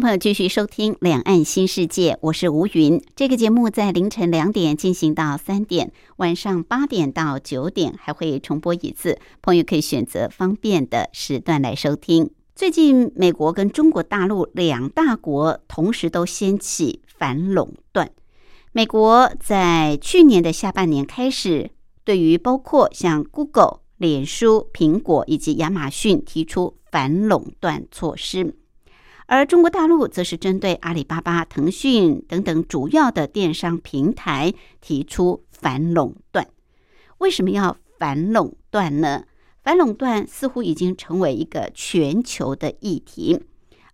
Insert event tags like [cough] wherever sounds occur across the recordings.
朋友继续收听《两岸新世界》，我是吴云。这个节目在凌晨两点进行到三点，晚上八点到九点还会重播一次。朋友可以选择方便的时段来收听。最近，美国跟中国大陆两大国同时都掀起反垄断。美国在去年的下半年开始，对于包括像 Google、脸书、苹果以及亚马逊提出反垄断措施。而中国大陆则是针对阿里巴巴、腾讯等等主要的电商平台提出反垄断。为什么要反垄断呢？反垄断似乎已经成为一个全球的议题。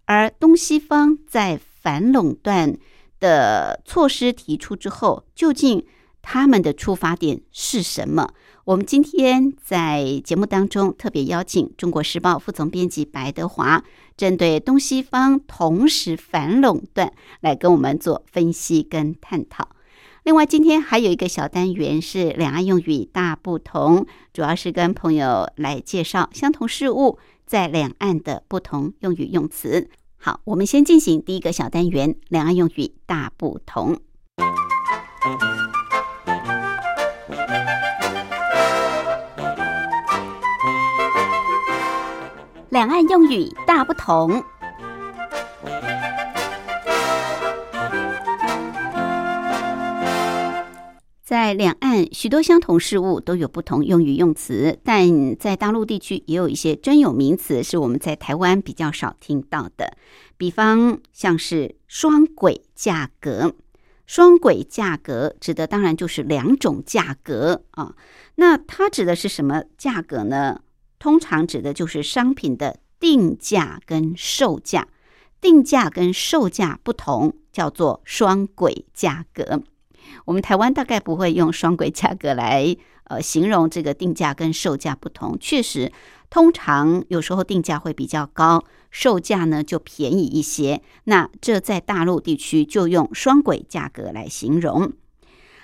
而东西方在反垄断的措施提出之后，究竟他们的出发点是什么？我们今天在节目当中特别邀请《中国时报》副总编辑白德华，针对东西方同时反垄断来跟我们做分析跟探讨。另外，今天还有一个小单元是两岸用语大不同，主要是跟朋友来介绍相同事物在两岸的不同用语用词。好，我们先进行第一个小单元：两岸用语大不同。两岸用语大不同，在两岸许多相同事物都有不同用语用词，但在大陆地区也有一些专有名词是我们在台湾比较少听到的。比方像是双轨价格，双轨价格指的当然就是两种价格啊。那它指的是什么价格呢？通常指的就是商品的定价跟售价，定价跟售价不同，叫做双轨价格。我们台湾大概不会用双轨价格来呃形容这个定价跟售价不同。确实，通常有时候定价会比较高，售价呢就便宜一些。那这在大陆地区就用双轨价格来形容。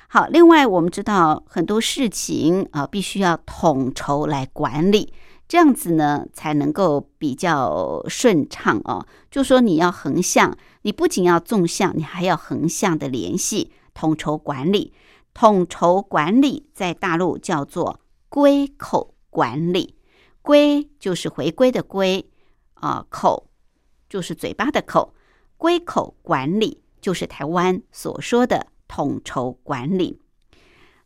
好，另外我们知道很多事情啊，必须要统筹来管理。这样子呢，才能够比较顺畅哦。就说你要横向，你不仅要纵向，你还要横向的联系，统筹管理。统筹管理在大陆叫做归口管理，归就是回归的归啊，口就是嘴巴的口，归口管理就是台湾所说的统筹管理。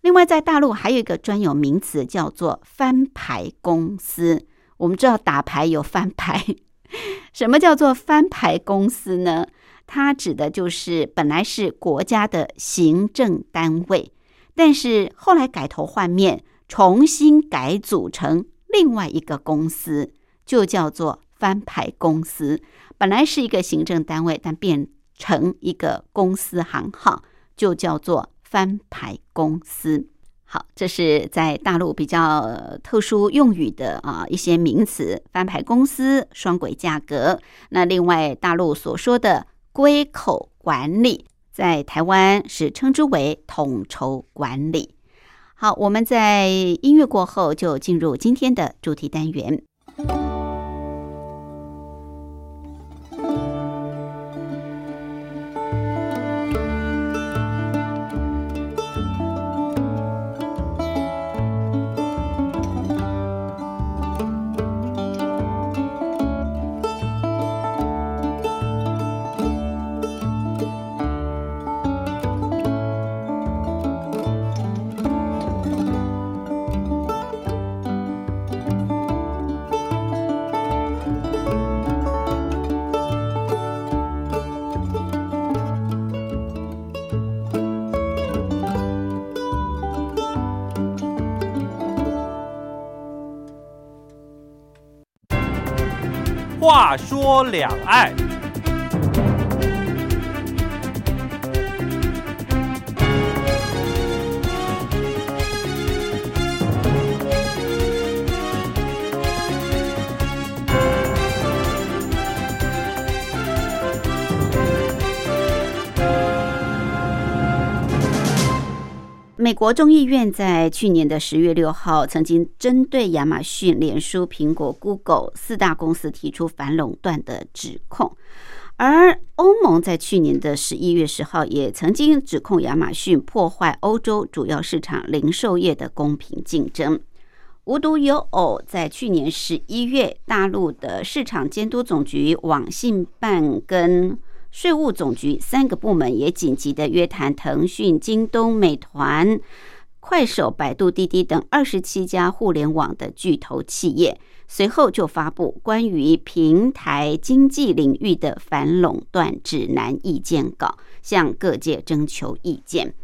另外，在大陆还有一个专有名词叫做翻牌公司。我们知道打牌有翻牌，[laughs] 什么叫做翻牌公司呢？它指的就是本来是国家的行政单位，但是后来改头换面，重新改组成另外一个公司，就叫做翻牌公司。本来是一个行政单位，但变成一个公司行号，就叫做。翻牌公司，好，这是在大陆比较特殊用语的啊一些名词。翻牌公司、双轨价格，那另外大陆所说的归口管理，在台湾是称之为统筹管理。好，我们在音乐过后就进入今天的主题单元。两岸。美国众议院在去年的十月六号，曾经针对亚马逊、脸书、苹果、Google 四大公司提出反垄断的指控，而欧盟在去年的十一月十号也曾经指控亚马逊破坏欧洲主要市场零售业的公平竞争。无独有偶，在去年十一月，大陆的市场监督总局网信办跟税务总局三个部门也紧急的约谈腾讯、京东、美团、快手、百度、滴滴等二十七家互联网的巨头企业，随后就发布关于平台经济领域的反垄断指南意见稿，向各界征求意见。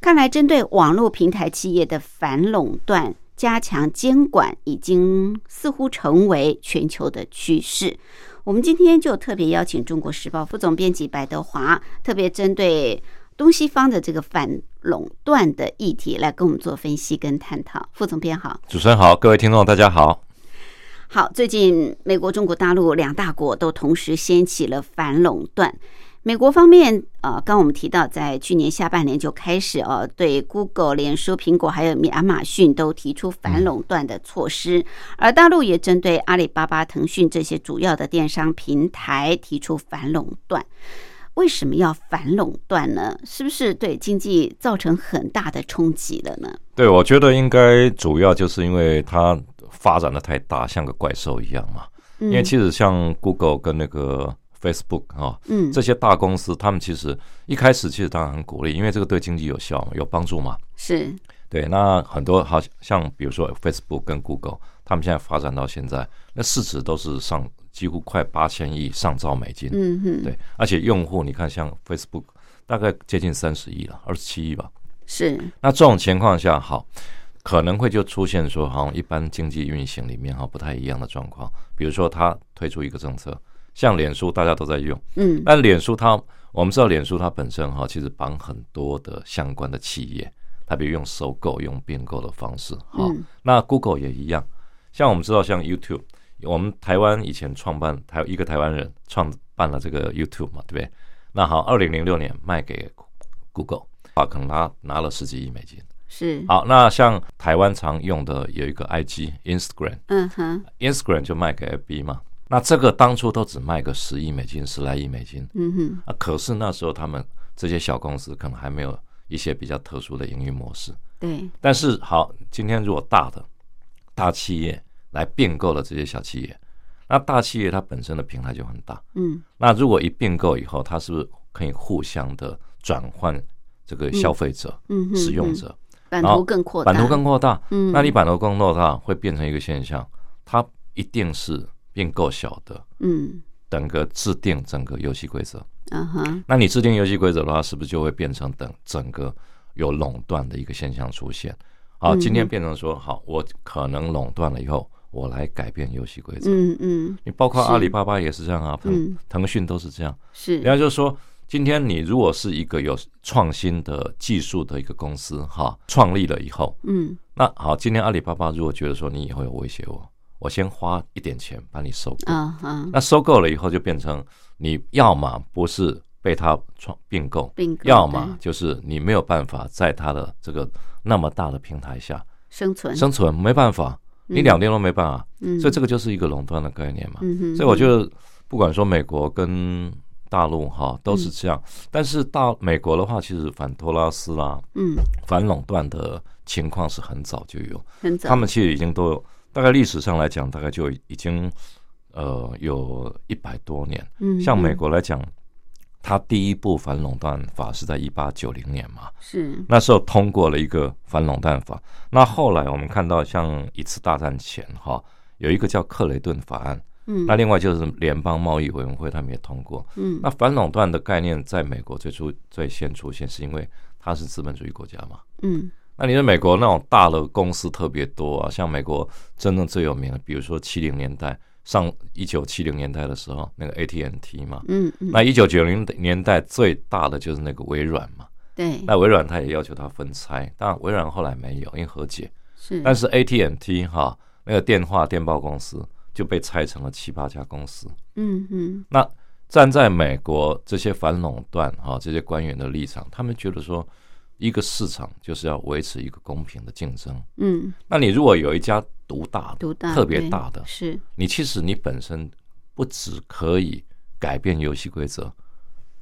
看来，针对网络平台企业的反垄断、加强监管，已经似乎成为全球的趋势。我们今天就特别邀请《中国时报》副总编辑白德华，特别针对东西方的这个反垄断的议题来跟我们做分析跟探讨。副总编好，主持人好，各位听众大家好。好，最近美国、中国大陆两大国都同时掀起了反垄断。美国方面，呃，刚我们提到，在去年下半年就开始哦，对 Google、脸书、苹果还有亚马逊都提出反垄断的措施，而大陆也针对阿里巴巴、腾讯这些主要的电商平台提出反垄断。为什么要反垄断呢？是不是对经济造成很大的冲击了呢？对，我觉得应该主要就是因为它发展的太大，像个怪兽一样嘛。因为其实像 Google 跟那个。Facebook 啊，嗯，这些大公司，他们其实一开始其实当然很鼓励，因为这个对经济有效、有帮助嘛。是，对。那很多好像比如说 Facebook 跟 Google，他们现在发展到现在，那市值都是上几乎快八千亿上兆美金。嗯哼，对。而且用户你看，像 Facebook 大概接近三十亿了，二十七亿吧。是。那这种情况下，好，可能会就出现说，好像一般经济运行里面哈不太一样的状况。比如说，他推出一个政策。像脸书，大家都在用，嗯，但脸书它，我们知道脸书它本身哈，其实绑很多的相关的企业，它比如用收购、用并购的方式，哈，那 Google 也一样，像我们知道，像 YouTube，我们台湾以前创办，台一个台湾人创办了这个 YouTube 嘛，对不对？那好，二零零六年卖给 Google，啊，可能他拿了十几亿美金，是，好，那像台湾常用的有一个 IG Instagram，嗯哼，Instagram 就卖给 FB 嘛。那这个当初都只卖个十亿美金、十来亿美金，嗯哼。啊，可是那时候他们这些小公司可能还没有一些比较特殊的营运模式，对。但是好，今天如果大的大企业来并购了这些小企业，那大企业它本身的平台就很大，嗯。那如果一并购以后，它是不是可以互相的转换这个消费者、嗯使用者，版图更扩大，版图更扩大，嗯。那你版图更扩大，会变成一个现象，它一定是。并购小的，嗯，整个制定整个游戏规则，嗯哼，那你制定游戏规则的话，是不是就会变成等整个有垄断的一个现象出现？好，今天变成说，好，我可能垄断了以后，我来改变游戏规则，嗯嗯，你包括阿里巴巴也是这样啊，腾腾讯都是这样，是，然后就是说，今天你如果是一个有创新的技术的一个公司，哈，创立了以后，嗯，那好，今天阿里巴巴如果觉得说你以后有威胁我。我先花一点钱把你收购，那收购了以后就变成你要么不是被他创并购，要么就是你没有办法在他的这个那么大的平台下生存，生存没办法，你两边都没办法，嗯。所以这个就是一个垄断的概念嘛。所以我觉得不管说美国跟大陆哈都是这样，但是到美国的话，其实反托拉斯啦，嗯，反垄断的情况是很早就有，很早，他们其实已经都有。大概历史上来讲，大概就已经呃有一百多年。嗯，像美国来讲，它第一部反垄断法是在一八九零年嘛，是那时候通过了一个反垄断法。那后来我们看到，像一次大战前哈，有一个叫克雷顿法案。嗯，那另外就是联邦贸易委员会他们也通过。嗯，那反垄断的概念在美国最初最先出现，是因为它是资本主义国家嘛。嗯。那你在美国那种大的公司特别多啊，像美国真正最有名的，比如说七零年代上一九七零年代的时候，那个 AT&T 嘛，嗯嗯，那一九九零年代最大的就是那个微软嘛，对，那微软它也要求它分拆，当然微软后来没有，因为和解，是，但是 AT&T 哈那个电话电报公司就被拆成了七八家公司，嗯嗯，那站在美国这些反垄断哈这些官员的立场，他们觉得说。一个市场就是要维持一个公平的竞争。嗯，那你如果有一家独大、独大特别大的，是你其实你本身不只可以改变游戏规则，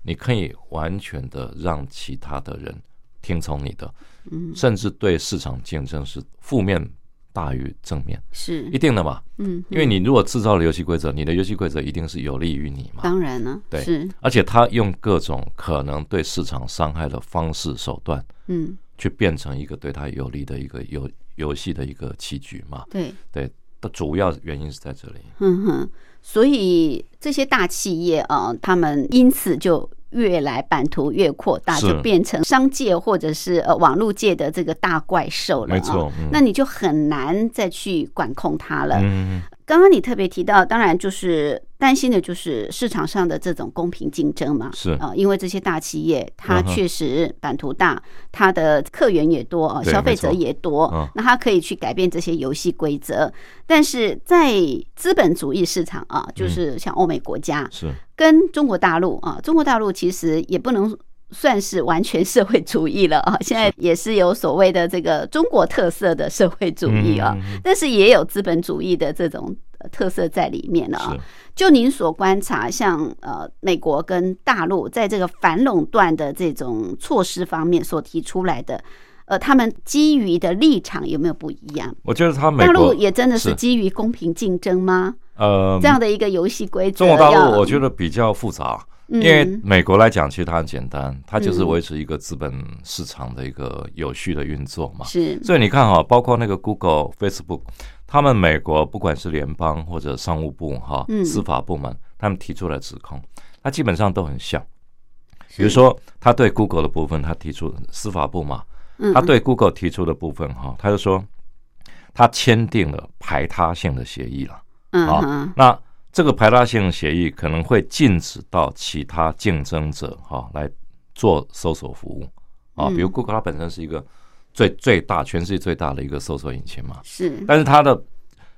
你可以完全的让其他的人听从你的，嗯，甚至对市场竞争是负面。大于正面是一定的嘛？嗯，因为你如果制造了游戏规则，你的游戏规则一定是有利于你嘛？当然了，对，是。而且他用各种可能对市场伤害的方式手段，嗯，去变成一个对他有利的一个游游戏的一个棋局嘛？对对，的主要原因是在这里。嗯哼，所以这些大企业啊，他们因此就。越来版图越扩大，就变成商界或者是呃网络界的这个大怪兽了。没错，那你就很难再去管控它了。刚刚你特别提到，当然就是担心的就是市场上的这种公平竞争嘛。是啊，因为这些大企业它确实版图大，它的客源也多啊，消费者也多，那它可以去改变这些游戏规则。但是在资本主义市场啊，就是像欧美国家，是跟中国大陆啊，中国大陆其实也不能。算是完全社会主义了啊！现在也是有所谓的这个中国特色的社会主义啊，但是也有资本主义的这种特色在里面了啊。就您所观察，像呃美国跟大陆在这个反垄断的这种措施方面所提出来的，呃，他们基于的立场有没有不一样？我觉得他大陆也真的是基于公平竞争吗？呃，这样的一个游戏规则，中国大陆我觉得比较复杂。因为美国来讲，其实它很简单，它就是维持一个资本市场的一个有序的运作嘛。是，所以你看哈，包括那个 Google、Facebook，他们美国不管是联邦或者商务部哈，司法部门，他们提出来指控，它基本上都很像。比如说，他对 Google 的部分，他提出司法部嘛，他对 Google 提出的部分哈，他就说他签订了排他性的协议了。啊，那。这个排他性协议可能会禁止到其他竞争者哈来做搜索服务啊，比如 Google 它本身是一个最最大全世界最大的一个搜索引擎嘛，是。但是它的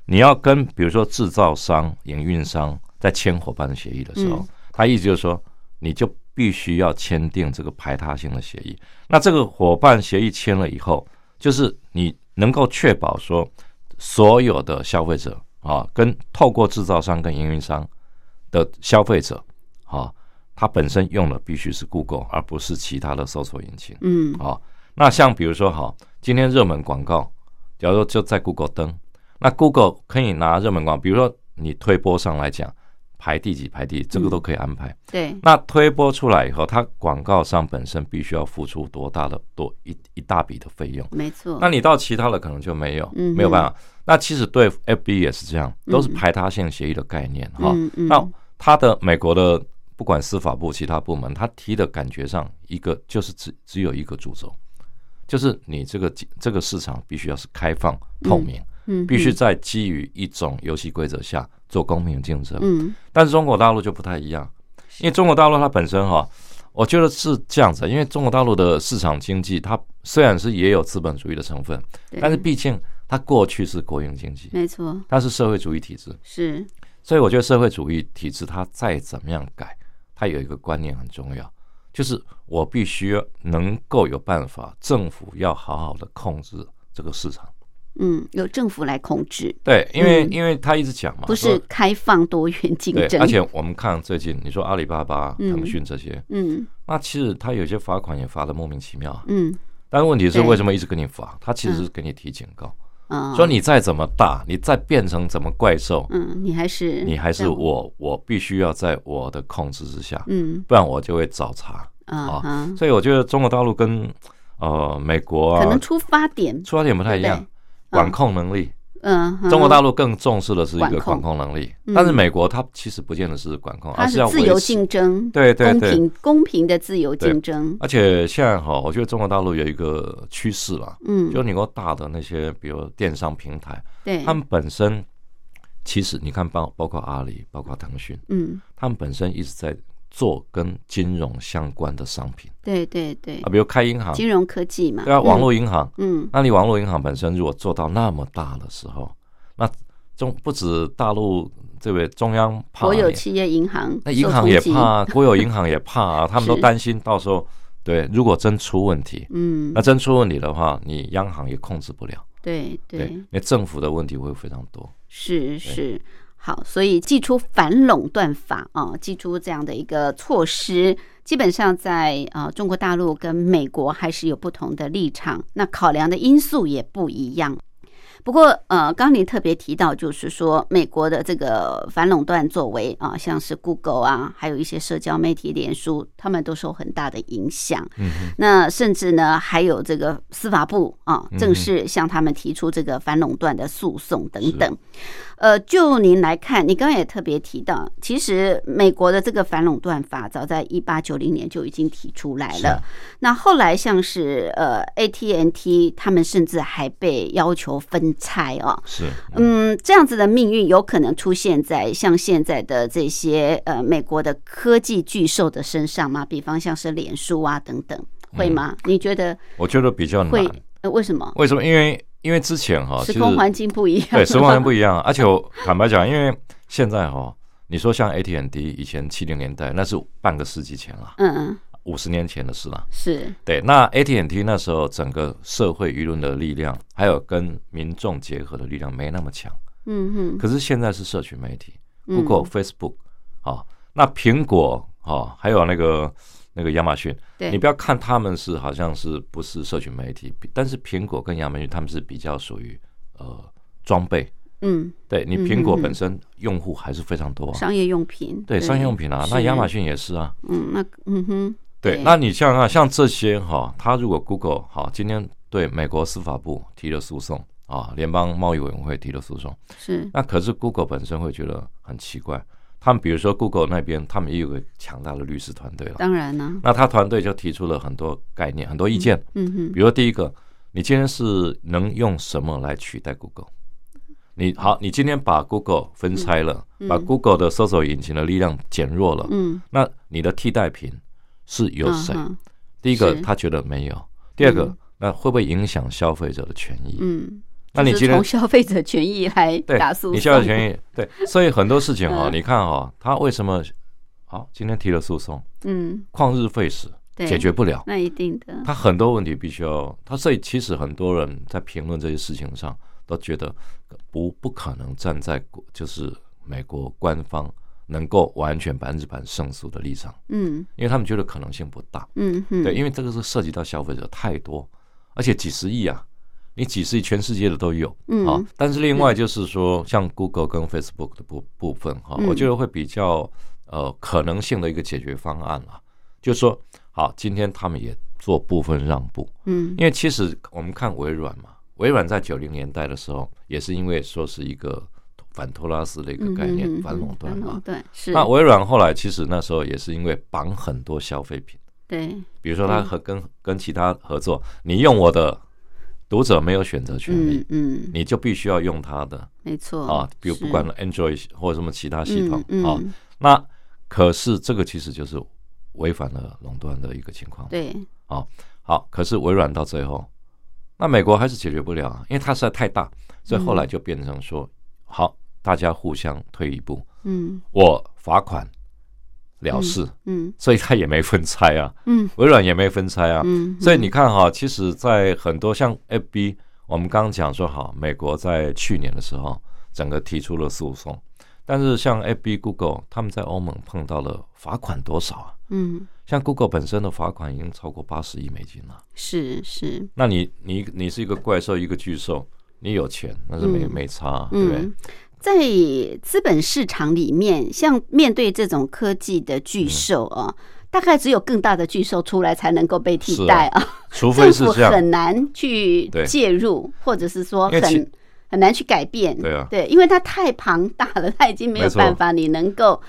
你要跟比如说制造商、营运商在签伙伴协议的时候，他意思就是说，你就必须要签订这个排他性的协议。那这个伙伴协议签了以后，就是你能够确保说所有的消费者。啊，跟透过制造商跟营运商的消费者，啊，他本身用的必须是 Google，而不是其他的搜索引擎。嗯，啊，那像比如说，哈，今天热门广告，假如就在 Google 登，那 Google 可以拿热门广告，比如说你推播上来讲。排第几排第，这个都可以安排。对，那推播出来以后，它广告商本身必须要付出多大的多一一大笔的费用？没错。那你到其他的可能就没有，没有办法。那其实对 FB 也是这样，都是排他性协议的概念哈。那他的美国的不管司法部其他部门，他提的感觉上一个就是只只有一个主轴，就是你这个这个市场必须要是开放透明。嗯，必须在基于一种游戏规则下做公平竞争。嗯，但是中国大陆就不太一样，因为中国大陆它本身哈，我觉得是这样子。因为中国大陆的市场经济，它虽然是也有资本主义的成分，但是毕竟它过去是国营经济，没错，它是社会主义体制。是，所以我觉得社会主义体制它再怎么样改，它有一个观念很重要，就是我必须能够有办法，政府要好好的控制这个市场。嗯，由政府来控制。对，因为因为他一直讲嘛，不是开放多元竞争。而且我们看最近，你说阿里巴巴、腾讯这些，嗯，那其实他有些罚款也罚的莫名其妙。嗯，但问题是为什么一直给你罚？他其实是给你提警告，说你再怎么大，你再变成怎么怪兽，嗯，你还是你还是我，我必须要在我的控制之下，嗯，不然我就会找茬啊。所以我觉得中国大陆跟呃美国可能出发点出发点不太一样。管控能力，嗯，中国大陆更重视的是一个管控。能力，但是美国它其实不见得是管控，而是要自由竞争，对对对，公平公平的自由竞争。而且现在哈，我觉得中国大陆有一个趋势了，嗯，就你够大的那些，比如电商平台，对，他们本身其实你看，包包括阿里，包括腾讯，嗯，他们本身一直在做跟金融相关的商品。对对对。啊，比如开银行，金融科技嘛，对啊，网络银行，嗯，那你网络银行本身如果做到那么大的时候，那中不止大陆这位中央怕，国有企业银行，那银行也怕，国有银行也怕啊，[laughs] 他们都担心到时候，对，如果真出问题，嗯，那真出问题的话，你央行也控制不了，对对，那政府的问题会非常多，是是。好，所以祭出反垄断法啊，祭出这样的一个措施，基本上在啊中国大陆跟美国还是有不同的立场，那考量的因素也不一样。不过，呃，刚您特别提到，就是说美国的这个反垄断作为啊，像是 Google 啊，还有一些社交媒体、脸书，他们都受很大的影响。嗯，那甚至呢，还有这个司法部啊，正式向他们提出这个反垄断的诉讼等等。呃，就您来看，你刚刚也特别提到，其实美国的这个反垄断法早在一八九零年就已经提出来了。那后来像是呃 AT&T，他们甚至还被要求分拆哦。是，嗯，这样子的命运有可能出现在像现在的这些呃美国的科技巨兽的身上吗？比方像是脸书啊等等，会吗？你觉得？我觉得比较难。呃，为什么？为什么？因为因为之前哈，时空环境不一样，对，时空环境不一样。而且我坦白讲，因为现在哈，你说像 AT&T 以前七零年代，那是半个世纪前了，嗯嗯，五十年前的事了。是对。那 AT&T 那时候整个社会舆论的力量，还有跟民众结合的力量没那么强。嗯哼。可是现在是社群媒体，Google、Facebook 啊，那苹果啊，还有那个。那个亚马逊，你不要看他们是好像是不是社群媒体，但是苹果跟亚马逊他们是比较属于呃装备，嗯，对你苹果本身用户还是非常多，商业用品，对商业用品啊，那亚马逊也是啊，嗯，那嗯哼，对，那你像啊像这些哈，他如果 Google 好今天对美国司法部提了诉讼啊，联邦贸易委员会提了诉讼，是，那可是 Google 本身会觉得很奇怪。他们比如说，Google 那边他们也有个强大的律师团队了。当然呢，那他团队就提出了很多概念、很多意见。嗯哼，比如第一个，你今天是能用什么来取代 Google？你好，你今天把 Google 分拆了，把 Google 的搜索引擎的力量减弱了。嗯，那你的替代品是有谁？第一个，他觉得没有；第二个，那会不会影响消费者的权益？嗯。那你从消费者权益来打诉讼，你消费者权益对，所以很多事情哈，你看哈，他为什么好今天提了诉讼？嗯，旷日费时，解决不了，那一定的。他很多问题必须要他，所以其实很多人在评论这些事情上都觉得不不可能站在就是美国官方能够完全百分之百胜诉的立场。嗯，因为他们觉得可能性不大。嗯，对，因为这个是涉及到消费者太多，而且几十亿啊。你几十亿全世界的都有，嗯，啊，但是另外就是说，像 Google 跟 Facebook 的部部分哈，我觉得会比较呃可能性的一个解决方案了，就是说，好，今天他们也做部分让步，嗯，因为其实我们看微软嘛，微软在九零年代的时候，也是因为说是一个反托拉斯的一个概念，反垄断嘛，对，是。那微软后来其实那时候也是因为绑很多消费品，对，比如说他和跟跟其他合作，你用我的。读者没有选择权利，嗯，你就必须要用它的，没错啊，比如不管 Android 或者什么其他系统啊，那可是这个其实就是违反了垄断的一个情况，对，啊，好，可是微软到最后，那美国还是解决不了，因为它实在太大，所以后来就变成说，好，大家互相退一步，嗯，我罚款。了事，嗯，所以他也没分拆啊，嗯，微软也没分拆啊，嗯，所以你看哈，其实，在很多像 FB，我们刚刚讲说，好，美国在去年的时候，整个提出了诉讼，但是像 FB、Google，他们在欧盟碰到了罚款多少啊？嗯，像 Google 本身的罚款已经超过八十亿美金了，是是，那你你你是一个怪兽，一个巨兽，你有钱，那是没没差，对不对？在资本市场里面，像面对这种科技的巨兽啊，大概只有更大的巨兽出来才能够被替代啊。除非是这样，很难去介入，或者是说很很难去改变。对啊，对，因为它太庞大了，它已经没有办法你能够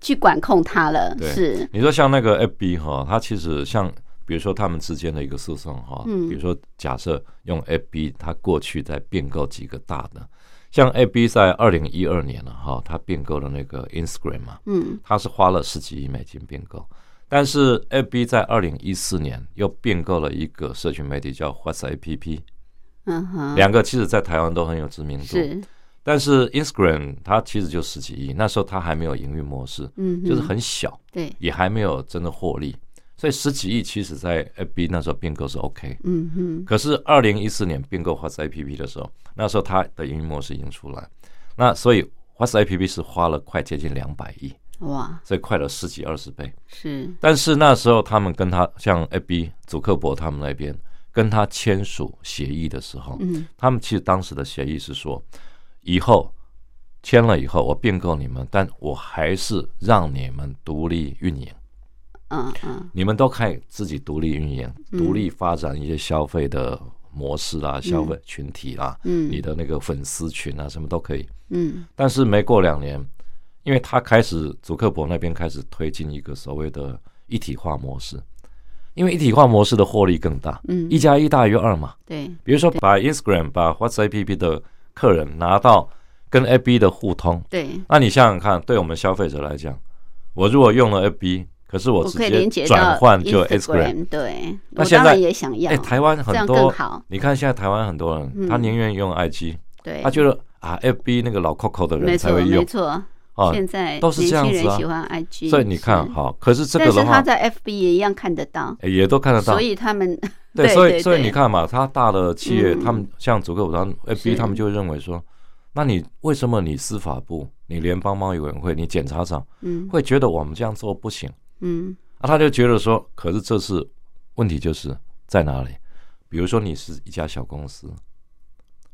去管控它了。是你说像那个 FB 哈，它其实像比如说他们之间的一个诉讼哈，比如说假设用 FB，它过去在并购几个大的。像 A B 在二零一二年了哈，他并购了那个 Instagram 嘛，嗯，他是花了十几亿美金并购。但是 A B 在二零一四年又并购了一个社群媒体叫 Whats A P P，嗯哼，两个其实在台湾都很有知名度。是，但是 Instagram 它其实就十几亿，那时候它还没有营运模式，嗯，就是很小，对，也还没有真的获利。所以十几亿其实，在 FB 那时候并购是 OK，嗯哼。可是二零一四年并购 Whats A P P 的时候，那时候它的营运模式已经出来，那所以 Whats A P P 是花了快接近两百亿，哇，所以快了十几二十倍。是，但是那时候他们跟他像 FB 祖克伯他们那边跟他签署协议的时候，嗯他们其实当时的协议是说，以后签了以后我并购你们，但我还是让你们独立运营。嗯嗯。你们都可以自己独立运营，嗯。独立发展一些消费的模式啦、消费群体啦，嗯。你的那个粉丝群啊，什么都可以。嗯。但是没过两年，因为他开始祖克伯那边开始推进一个所谓的一体化模式，因为一体化模式的获利更大，嗯，一加一大于二嘛。对，比如说把 Instagram、把 Whats App 的客人拿到跟 AB 的互通，对，那你想想看，对我们消费者来讲，我如果用了 AB，可是我直接接转到换就 Instagram。对，那现在也想要，哎，台湾很多，你看现在台湾很多人，嗯。他宁愿用 IG，对，他觉得啊，FB 那个老 Coco 的人才会用。没错，啊，现在都是这样子啊。年轻人喜欢 IG，所以你看是，好，可是这但个的话，是他在 FB 也一样看得到，哎也都看得到。所。以他们 [laughs] 对，所以所以你看嘛，他大的企业，嗯。他们像祖克伯他 FB，他们就认为说，那你为什么你司法部、你联邦贸易委员会、你检察长嗯。会觉得我们这样做不行？嗯。啊，他就觉得说，可是这是问题，就是在哪里？比如说你是一家小公司，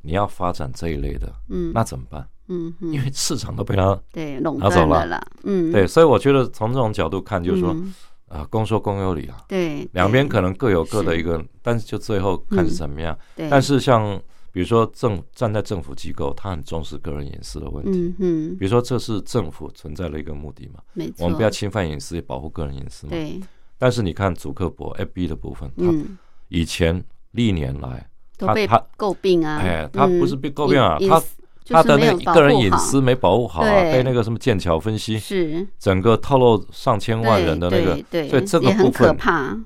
你要发展这一类的，嗯，那怎么办？嗯嗯因为市场都被他对垄拿走了。嗯，对，所以我觉得从这种角度看，就是说嗯。啊，公说公有理啊，对两边可能各有各的一个，但是就最后看是怎么样。对，但是像比如说政站在政府机构，他很重视个人隐私的问题。嗯嗯比，如说，这是政府存在的一个目的嘛，没错，我们不要侵犯隐私，也保护个人隐私嘛。对，但是你看祖克伯 FB 的部分，他嗯，以前历年来，他他诟病啊，哎，他不是被诟病啊，嗯他他的那个个人隐私没保护好啊，被那个什么剑桥分析，是。整个透露上千万人的那个对，所以这个部分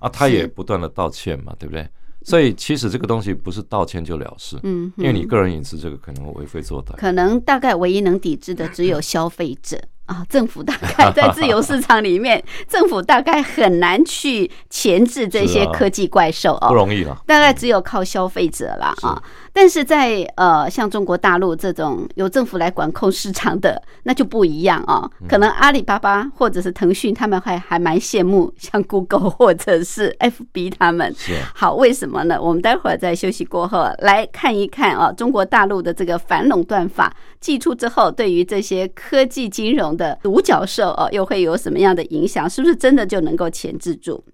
啊，他也不断的道歉嘛，对不对？所以其实这个东西不是道歉就了事，嗯，因为你嗯个人隐私这个可能会为非作歹。可能大概唯一能抵制的只有消费者啊，政府大概在自由市场里面，政府大概很难去钳制这些科技怪兽哦，不容易了，大概只有靠消费者啦啊。但是在呃像中国大陆这种由政府来管控市场的，那就不一样啊。嗯可能阿里巴巴或者是腾讯，他们还还蛮羡慕 [laughs] 像 Google 或者是 FB 他们。是啊好，为什么呢？我们待会儿在休息过后来看一看啊，中国大陆的这个反垄断法寄出之后，对于这些科技金融的独角兽哦，又会有什么样的影响？是不是真的就能够钳制住？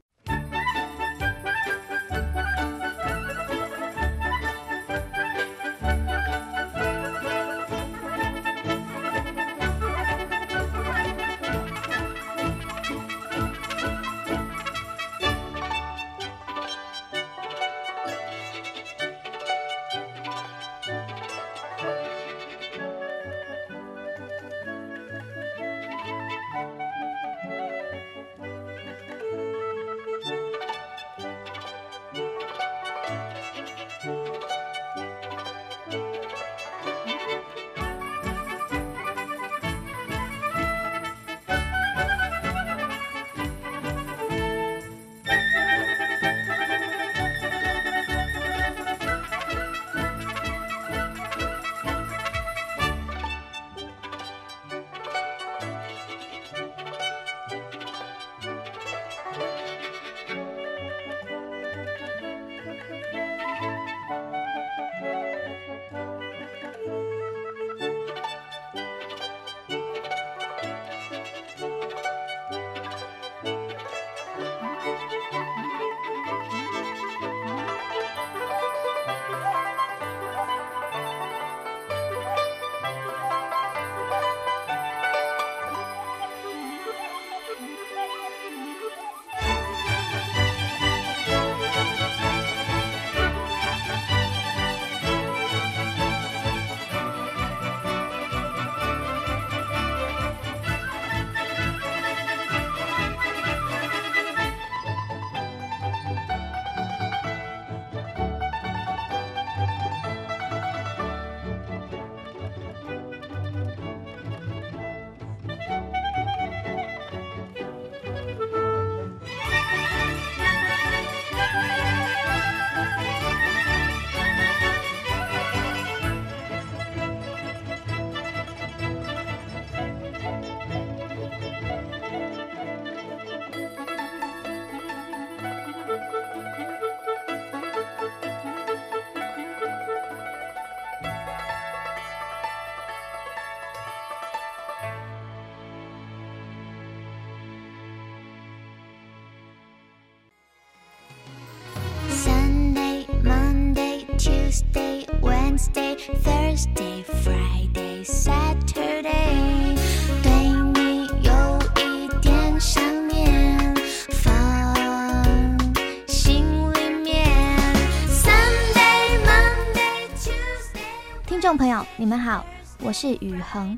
朋友，你们好，我是雨恒。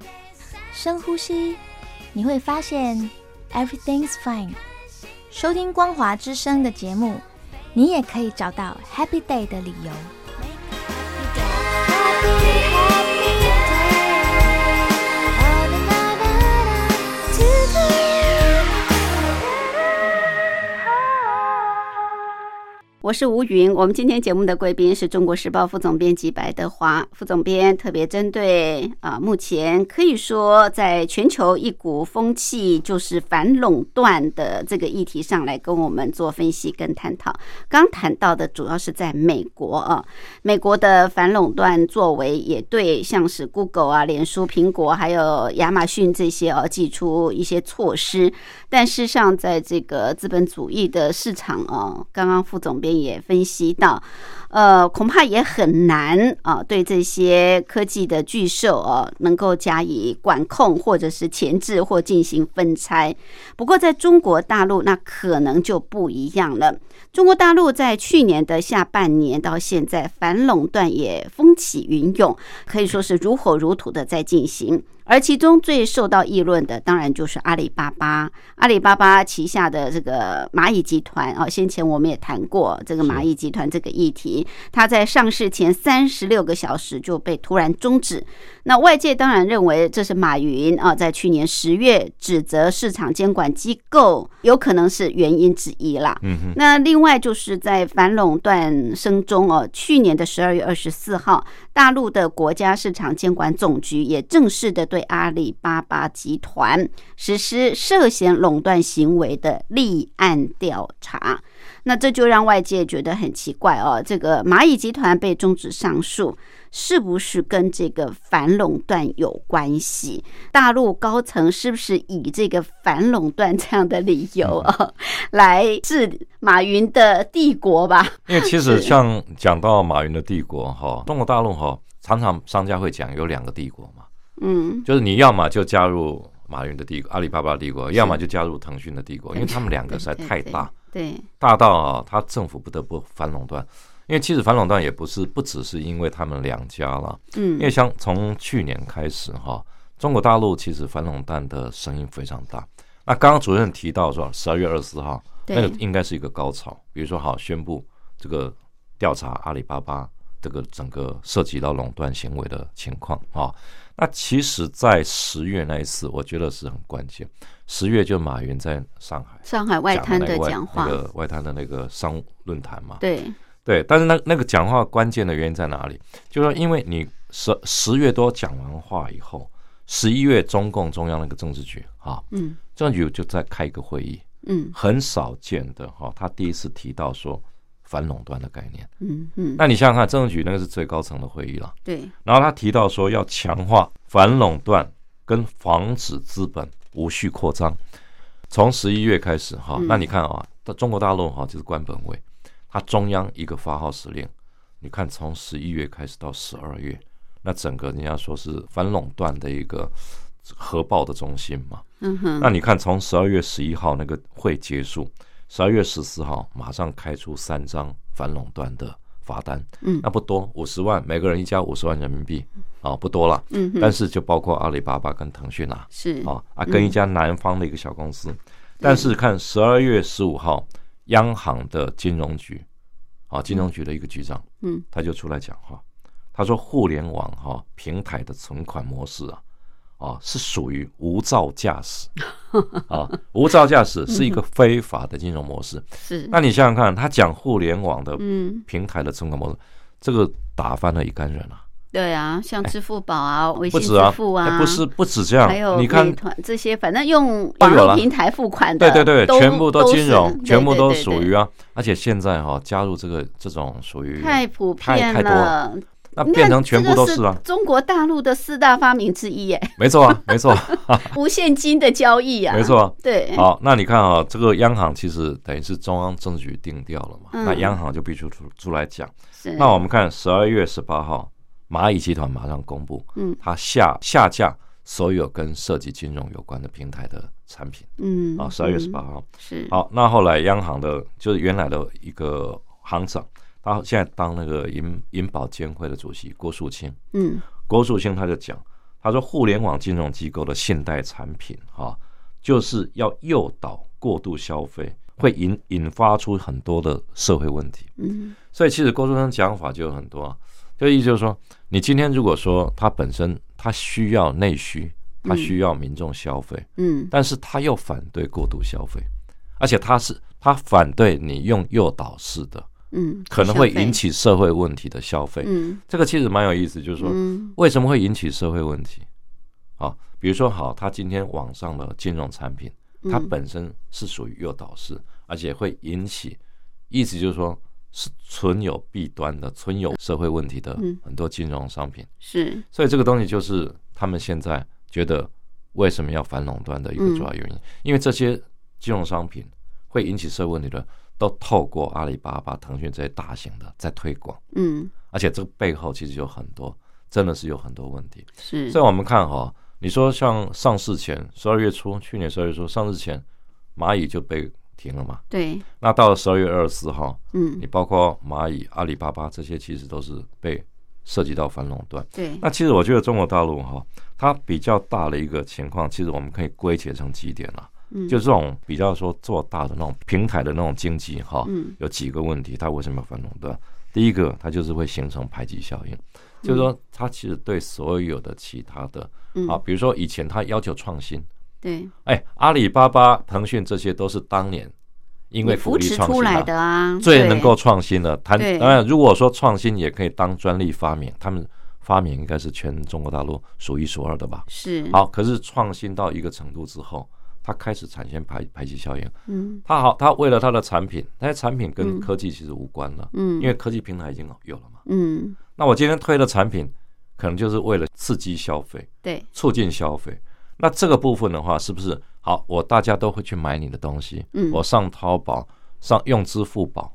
深呼吸，你会发现 everything's fine。收听光华之声的节目，你也可以找到 happy day 的理由。我是吴云，我们今天节目的贵宾是中国时报副总编辑白德华副总编，特别针对啊，目前可以说在全球一股风气就是反垄断的这个议题上来跟我们做分析跟探讨。刚谈到的主要是在美国啊，美国的反垄断作为也对像是 Google 啊、脸书、苹果还有亚马逊这些哦，寄出一些措施。但事实上，在这个资本主义的市场哦，刚刚副总编。也分析到，呃，恐怕也很难啊，对这些科技的巨兽啊，能够加以管控，或者是前置或进行分拆。不过，在中国大陆，那可能就不一样了。中国大陆在去年的下半年到现在，反垄断也风起云涌，可以说是如火如荼的在进行。而其中最受到议论的，当然就是阿里巴巴。阿里巴巴旗下的这个蚂蚁集团啊，先前我们也谈过这个蚂蚁集团这个议题，它在上市前三十六个小时就被突然终止。那外界当然认为这是马云啊，在去年十月指责市场监管机构，有可能是原因之一啦。嗯哼。那另外就是在反垄断声中哦，去年的十二月二十四号，大陆的国家市场监管总局也正式的对阿里巴巴集团实施涉嫌垄断行为的立案调查。那这就让外界觉得很奇怪哦，这个蚂蚁集团被终止上诉。是不是跟这个反垄断有关系？大陆高层是不是以这个反垄断这样的理由啊，[laughs] 来治马云的帝国吧？因为其实像讲到马云的帝国哈，中国大陆哈，常常商家会讲有两个帝国嘛，嗯，就是你要么就加入马云的帝国，阿里巴巴帝国，要么就加入腾讯的帝国，因为他们两个实在太大，对，大到啊，他政府不得不反垄断。因为其实反垄断也不是不只是因为他们两家了，嗯，因为像从去年开始哈，中国大陆其实反垄断的声音非常大。那刚刚主任提到说十二月二十四号，那个应该是一个高潮，比如说好宣布这个调查阿里巴巴这个整个涉及到垄断行为的情况啊。那其实，在十月那一次，我觉得是很关键。十月就马云在上海上海外滩的讲话，那个外滩的那个商论坛嘛，对。对，但是那那个讲话关键的原因在哪里？就是说，因为你十十月多讲完话以后，十一月中共中央那个政治局啊，嗯，政治局就在开一个会议，嗯，很少见的哈，他第一次提到说反垄断的概念，嗯嗯，那你想想看，政治局那个是最高层的会议了，对，然后他提到说要强化反垄断跟防止资本无序扩张，从十一月开始哈，那你看啊，在中国大陆哈就是官本位。它中央一个发号施令，你看从十一月开始到十二月，那整个人家说是反垄断的一个核爆的中心嘛。嗯哼。那你看从十二月十一号那个会结束，十二月十四号马上开出三张反垄断的罚单。嗯。那不多，五十万，每个人一家五十万人民币，啊，不多了。嗯。但是就包括阿里巴巴跟腾讯啊。是。啊啊，跟一家南方的一个小公司。但是看十二月十五号。央行的金融局，啊，金融局的一个局长，嗯，他就出来讲话，他说互联网哈平台的存款模式啊，啊是属于无照驾驶，啊，无照驾驶是一个非法的金融模式。是，那你想想看，他讲互联网的平台的成功模式，这个打翻了一干人啊。对啊，像支付宝啊、微信支付啊，不是不止这样，还有你看这些，反正用网络平台付款的，对对对，全部都金融，全部都属于啊。而且现在哈，加入这个这种属于太普遍了，那变成全部都是啊。中国大陆的四大发明之一，哎，没错啊，没错，[laughs] 无现金的交易啊，没错，对。好，那你看啊，这个央行其实等于是中央政治局定调了嘛，那央行就必须出出来讲。那我们看十二月十八号。蚂蚁集团马上公布，嗯，它下下架所有跟涉及金融有关的平台的产品，嗯啊，十二月嗯十八号。是好，那后来央行的，就是原来的一个行长，他现在当那个银银保监会的主席郭树清，嗯。郭树清他就讲，他说互联网金融机构的信贷产品哈、就是要诱导过度消费，会引引发出很多的社会问题。嗯。所以其实郭树清讲法就有很多啊，就意思就是说，你今天如果说他本身他需要内需，他需要民众消费，嗯。但是他又反对过度消费，而且他是他反对你用诱导式的，嗯，可能会引起社会问题的消费。嗯。这个其实蛮有意思，就是说嗯。为什么会引起社会问题？好，比如说好，他今天网上的金融产品，它嗯本身是属于诱导式，而且会引起，意思就是说是存有弊端的、存有社会问题的嗯。很多金融商品。是。所以这个东西就是他们现在觉得为什么要反垄断的一个主要原因，因为这些金融商品会引起社会问题的，都透过阿里巴巴、腾讯这些大型的在推广，嗯。而且这个背后其实有很多，真的是有很多问题。是。所以我们看哈，你说像上市前十二月初，去年十二月初上市前，蚂蚁就被停了嘛，对。那到了十二月二十四号，嗯。你包括蚂蚁、阿里巴巴这些，其实都是被涉及到反垄断。对。那其实我觉得中国大陆哈，它比较大的一个情况，其实我们可以归结成几点啦，嗯。就这种比较说做大的那种平台的那种经济哈，嗯。有几个问题，它为什么要反垄断？第一个，它就是会形成排挤效应，就是说它其实对所有的其他的嗯。啊，比如说以前它要求创新，对。哎，阿里巴巴、腾讯这些都是当年因为你扶持出来的啊，最能够创新的。谈当然，如果说创新也可以当专利发明，他们发明应该是全中国大陆数一数二的吧。是。好，可是创新到一个程度之后，它开始产生排排挤效应。嗯它好，它为了它的产品，那些产品跟嗯科技其实无关了，嗯因为科技平台已经有了嘛。嗯那我今天推的产品，可能就是为了刺激消费，对促进消费。那这个部分的话，是不是好？我大家都会去买你的东西，嗯我上淘宝上用支付宝，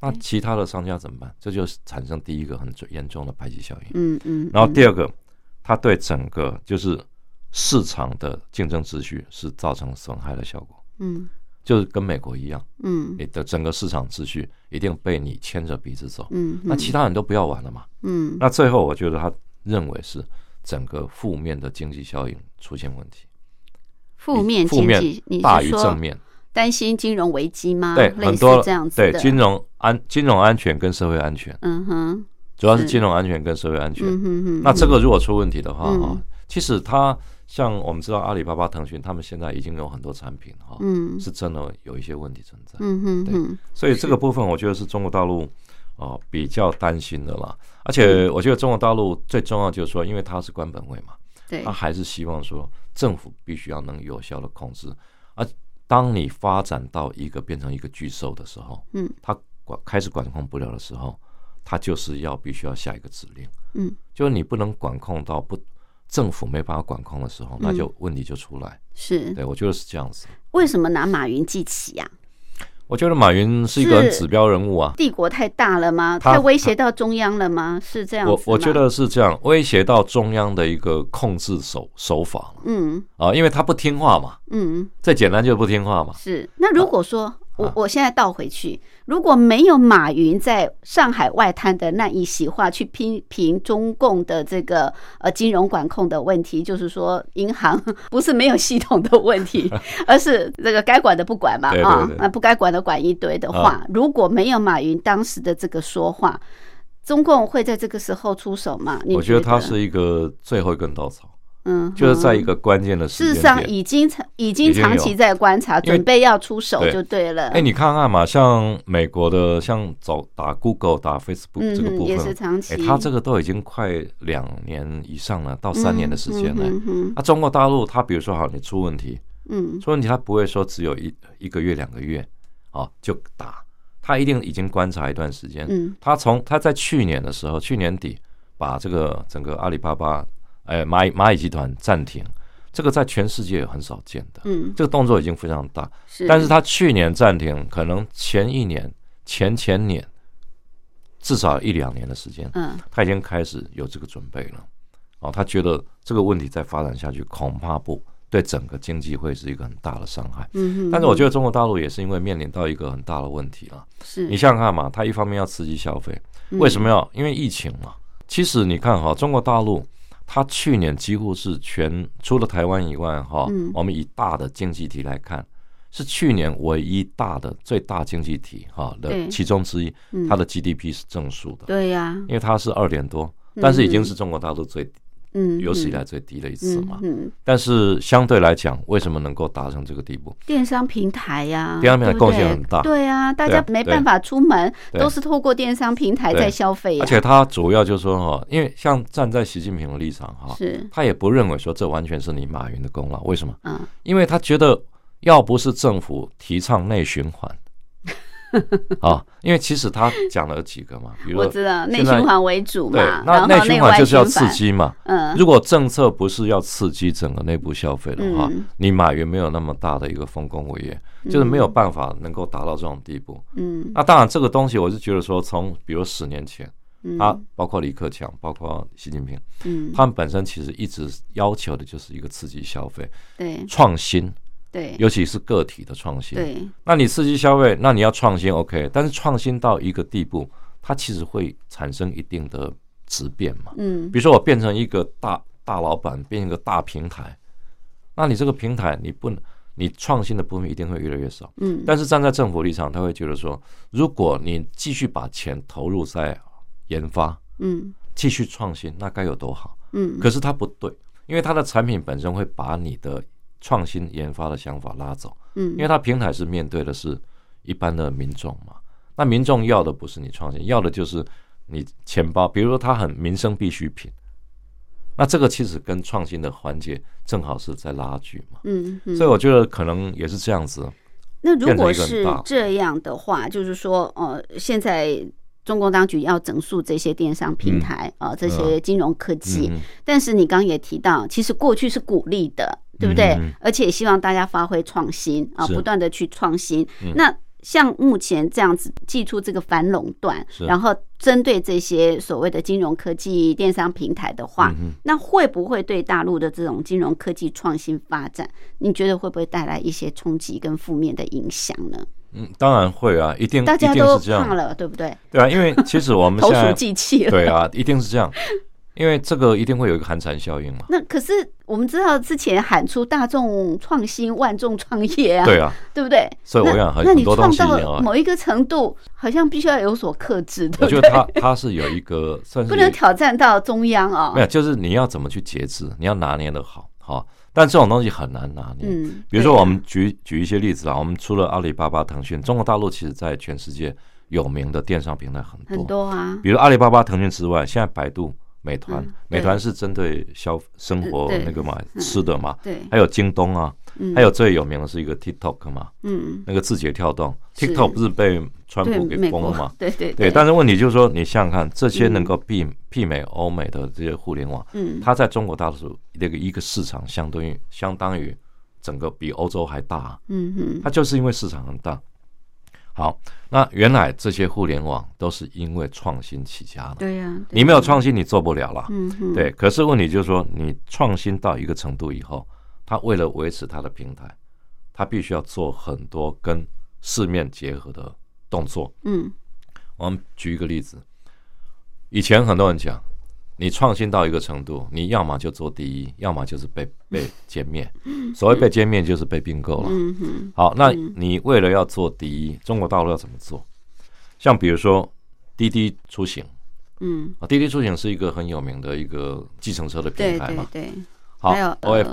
那其他的商家怎么办？这就是产生第一个很严重的排挤效应。嗯嗯，然后第二二个，它对整个就是市场的竞争秩序是造成损害的效果，嗯。就是跟美国一样，嗯。你的整个市场秩序一定被你牵着鼻子走，嗯，那其他人都不要玩了嘛。嗯。那最后，我觉得他认为是整个负面的经济效应出现问题，负面负面经济，大于正面。担心金融危机吗？对，很多这样子的，对金融安、金融安全跟社会安全，嗯哼，主要是是。金融安全跟社会安全。嗯哼哼，那这个如果出问题的话，嗯。哈，其实它像我们知道阿里巴巴、腾讯，他们现在已经有很多产品哈，嗯。是真的有一些问题存在。嗯嗯对，所以这个部分，我觉得是中国大陆哦比较担心的啦。而且我觉得中国大陆最重要就是说，因为它是官本位嘛，对。他，还是希望说政府必须要能有效的控制。而当你发展到一个变成一个巨兽的时候，嗯，它管开始管控不了的时候，它就是要必须要下一个指令，嗯，就是你不能管控到不政府没办法管控的时候，那嗯就问题就出来。是对我觉得是这样子。为什么拿马云记起呀？我觉得马云是一个很指标人物啊。帝国太大了吗？太威胁到中央了吗？是这样我我觉，得是这样，威胁到中央的一个控制手手法嗯啊，因为他不听话嘛，嗯，最简单就是不听话嘛。是。那如果说我啊。我现在倒回去，如果没有马云在上海外滩的那一席话去批评中共的这个呃金融管控的问题，就是说银行 [laughs] 不是没有系统的问题，[laughs] 而是这个该管的不管嘛啊，那不该管的管一堆的话，如果没有马云当时的这个说话，中共会在这个时候出手吗？你我觉得他是一个最后一根稻草，嗯，就是在嗯一个关键的事时间点。实上已经长已经长期在观察，准备要出手就对了。哎，你看看嘛，像美国的，像走打 Google、打 Facebook 这个部也是分，长期哎，，它这个都已经快两年以上了，到三年的时间了。嗯哼那中国大陆，他比如说好，你出问题，嗯出问题，他不会说只有一一个月、两个月，哦就打，他一定已经观察一段时间。嗯他从他在去年的时候，去年底把这个整个阿里巴巴，哎蚂蚁蚂蚁集团暂停，这个在全世界也很少见的，嗯，这个动作已经非常大。是，但是他去年暂停，可能前一年、前前年至少一两年的时间，嗯他已经开始有这个准备了。哦，他觉得这个问题再发展下去，恐怕不对整个经济会是一个很大的伤害。嗯哼，但是我觉得中国大陆也是因为面临到一个很大的问题了。是你想想看嘛，他一方面要刺激消费，为什么要？因为疫情嘛。其实你看哈，中国大陆它去年几乎是全除了台湾以外哈，嗯。我们以大的经济体来看，是去年唯一大的最大经济体哈的其中之一，嗯。它的 GDP 是正数的，对呀，因为它是二点多，但是已经是中国大陆最嗯，有史以来最低的一次嘛。但是相对来讲，为什么能够达成这个地步？电商平台呀，电商平台贡献很大。对啊，大家没办法出门，都是透过电商平台在消费，而且他主要就是说哈，因为像站在习近平的立场哈，是。他也不认为说这完全是你马云的功劳。为什么？嗯。因为他觉得要不是政府提倡内循环 [laughs] 啊，因为其实他讲了几个嘛，比如说我知道内循环为主对嘛，，那内循环外就是要刺，激嘛。嗯如果政策不是要刺激整个内部消费的话嗯，你马云没有那么大的一个丰功伟业，就是没有办法能够达到这种地步。嗯那当然，这个东西我是觉得说，从比如十年前，嗯他包括李克强，包括习近平，嗯他们本身其实一直要求的就是一个刺激消费、对创新，对尤其是个体的创新。对那你刺激消费，那你要创新 OK，但是创新到一个地步，它其实会产生一定的质变嘛。嗯比如说我变成一个大大老板，变成一个大平台，那你这个平台你不能，你创新的部分一定会越来越少。嗯但是站在政府立场，他会觉得说，如果你继续把钱投入在研发，嗯继续创新，那该有多好。嗯可是它不对，因为它的产品本身会把你的创新研发的想法拉走，嗯因为它平台是面对的是一般的民众嘛。那民众要的不是你创新，要的就是你钱包，比如说它很民生必需品，那这个其实跟创新的环节正好是在拉锯嘛。嗯嗯，所以我觉得可能也是这样子。那如果是这样的话，就是说，呃，现在中共当局要整肃这些电商平台啊、呃这些金融科技，嗯，但是你刚刚也提到，其实过去是鼓励的，对不对？嗯。而且希望大家发挥创新啊，是。不断的去创新。嗯。那像目前这样子寄出这个反垄断，然后针对这些所谓的金融科技电商平台的话，嗯那会不会对大陆的这种金融科技创新发展，你觉得会不会带来一些冲击跟负面的影响呢？嗯，当然会啊，一定一大家都定是这样，了，对不对？对啊，因为其实我们 [laughs] 投鼠忌器了。对啊，一定是这样，因为这个一定会有一个寒蝉效应嘛。[laughs] 那可是我们知道之前喊出大众创新、万众创业啊，对啊，对不对？所以我那想很那你很多东创到某一个程度，好像必须要有所克制，对不对？我觉得他他是有一个算是不能挑战到中央啊、没有，就是你要怎么去节制，你要拿捏的好，好。但这种东西很难拿捏。嗯，比如说，我们举举一些例子啊，我们除了阿里巴巴、腾讯，中国大陆其实在全世界有名的电商平台很多，很多啊，比如阿里巴巴、腾讯之外，现在百度、美团嗯，美团是针对消生活那个嘛嗯吃的嘛，对，还有京东啊，嗯。还有最有名的是一个 TikTok 嘛，嗯，那个字节跳动，TikTok 不是被川普给封了嘛？，对对对，但是问题就是说，你想想看，这些嗯能够媲媲美欧美的这些互联网，嗯，它在中国大陆那个一个市场，相当于相当于整个比欧洲还大，嗯嗯它就是因为市场很大。好，那原来这些互联网都是因为创新起家的，对呀、对你没有创新，你做不了了。嗯嗯，对，可是问题就是说，你创新到一个程度以后，它为了维持他的平台，他必须要做很多跟市面结合的动作。嗯我们举一个例子，以前很多人讲，你创新到一个程度，你要么就做第一，要么就是被 [laughs] 被歼灭。所谓被歼灭，就是被并购了。嗯嗯好，那你为了要做第一，中国大陆要怎么做？像比如说滴滴出行嗯，啊，滴滴出行是一个很有名的一个计程车的平对台嘛。对对，好还有呃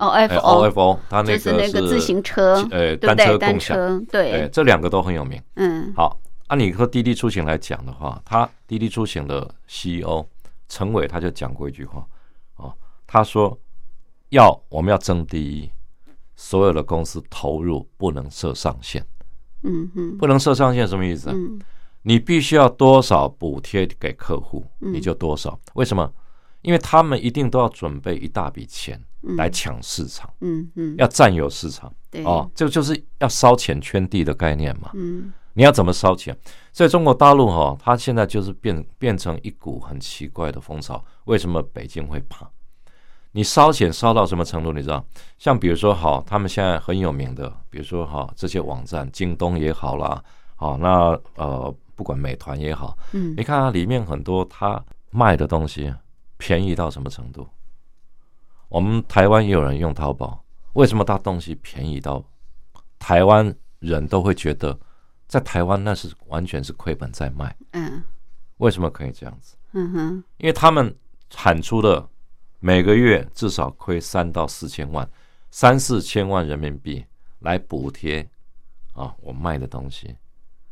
，OFO，哦哎，F O，OFO，它那就是个那个自行车，呃？单车共享，对，这两个都很有名。嗯好，按你和滴滴出行来讲的话，他滴滴出行的 CEO 陈伟他就讲过一句话，哦，他说要我们要争第一，所有的公司投入不能设上限，嗯嗯不能设上限什么意思？嗯你必须要多少补贴给客户，嗯你就多少。为什么？因为他们一定都要准备一大笔钱嗯来抢市场，嗯嗯，要占有市场。对，哦，这个就是要烧钱圈地的概念嘛。嗯你要怎么烧钱？所以中国大陆哈，它现在就是变变成一股很奇怪的风潮。为什么北京会怕？你烧钱烧到什么程度？你知道？像比如说，好，他们现在很有名的，比如说哈，这些网站，京东也好啦，好，那呃，不管美团也好，嗯你看它里面很多它卖的东西便宜到什么程度？我们台湾也有人用淘宝，为什么他东西便宜到台湾人都会觉得在台湾那是完全是亏本在卖？嗯为什么可以这样子？嗯哼，因为他们产出的每个月至少亏三到四千万，三四千万人民币来补贴啊我卖的东西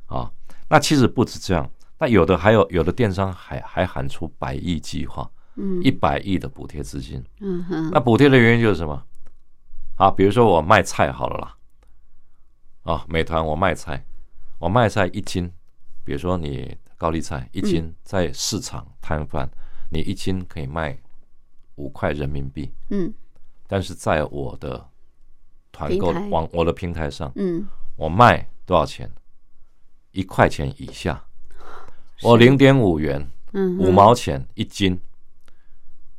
啊。那其实不止这样，那有的还有有的电商还还喊出百亿计划，嗯一百亿的补贴资金。嗯哼，那补贴的原因就是什么？啊，比如说我卖菜好了啦，啊，美团我卖菜，我卖菜一斤，比如说你高丽菜一斤在市场摊贩，你一斤可以卖五块人民币，嗯但是在我的团购网我的平台上，嗯我卖多少钱？一块钱以下，我零点五元，嗯五毛钱一斤。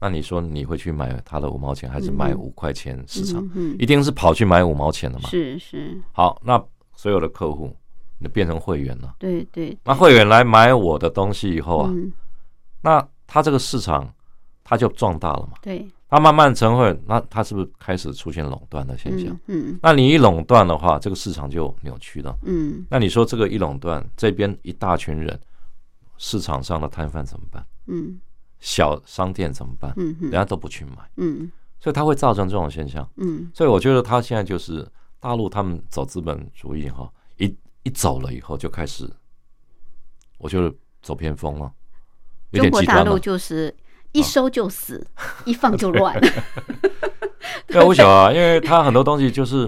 那你说你会去买他的五毛钱，还是买五块钱市场？嗯一定是跑去买五毛钱的嘛？是是，好，那所有的客户你变成会员了，对对，那会员来买我的东西以后啊，嗯那他这个市场他就壮大了嘛？对，他慢慢成会，那他是不是开始出现垄断的现象？嗯嗯那你一垄断的话，这个市场就扭曲了。嗯那你说这个一垄断，这边一大群人，市场上的摊贩怎么办？嗯小商店怎么办？嗯嗯。人家都不去买，嗯所以它会造成这种现象。嗯。所以我觉得他现在就是大陆他们走资本主义哈，一一走了以后就开始，我觉得走偏锋了，有中国大陆。就是一收就死，一放就乱。对，我想啊，因为它很多东西就是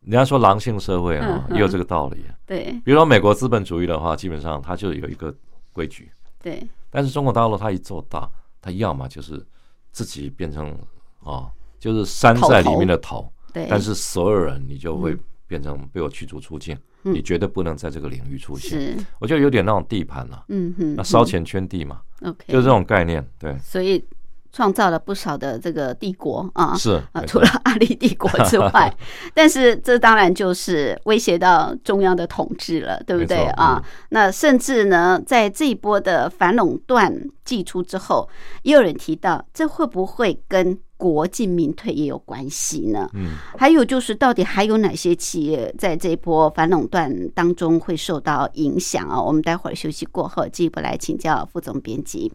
人家说狼性社会啊也有这个道理。对。比如说美国资本主义的话，基本上它就有一个规矩，对，但是中国大陆它一做大，它要么就是自己变成啊，就是山寨里面的头，对，但是所有人你就会嗯。变成被我驱逐出境，嗯。你绝对不能在这个领域出现。是。我觉得有点那种地盘了、嗯哼，那烧钱圈地嘛，嗯 OK，就是这种概念。对，所以创造了不少的这个帝国啊。是啊，除了阿里帝国之外，[laughs] 但是这当然就是威胁到中央的统治了，对不对啊？那甚至呢，在这一波的反垄断祭出之后，也有人提到，这会不会跟国进民退也有关系呢？嗯，还有就是，到底还有哪些企业在这一波反垄断当中会受到影响啊？我们待会儿休息过后，进一步来请教副总编辑。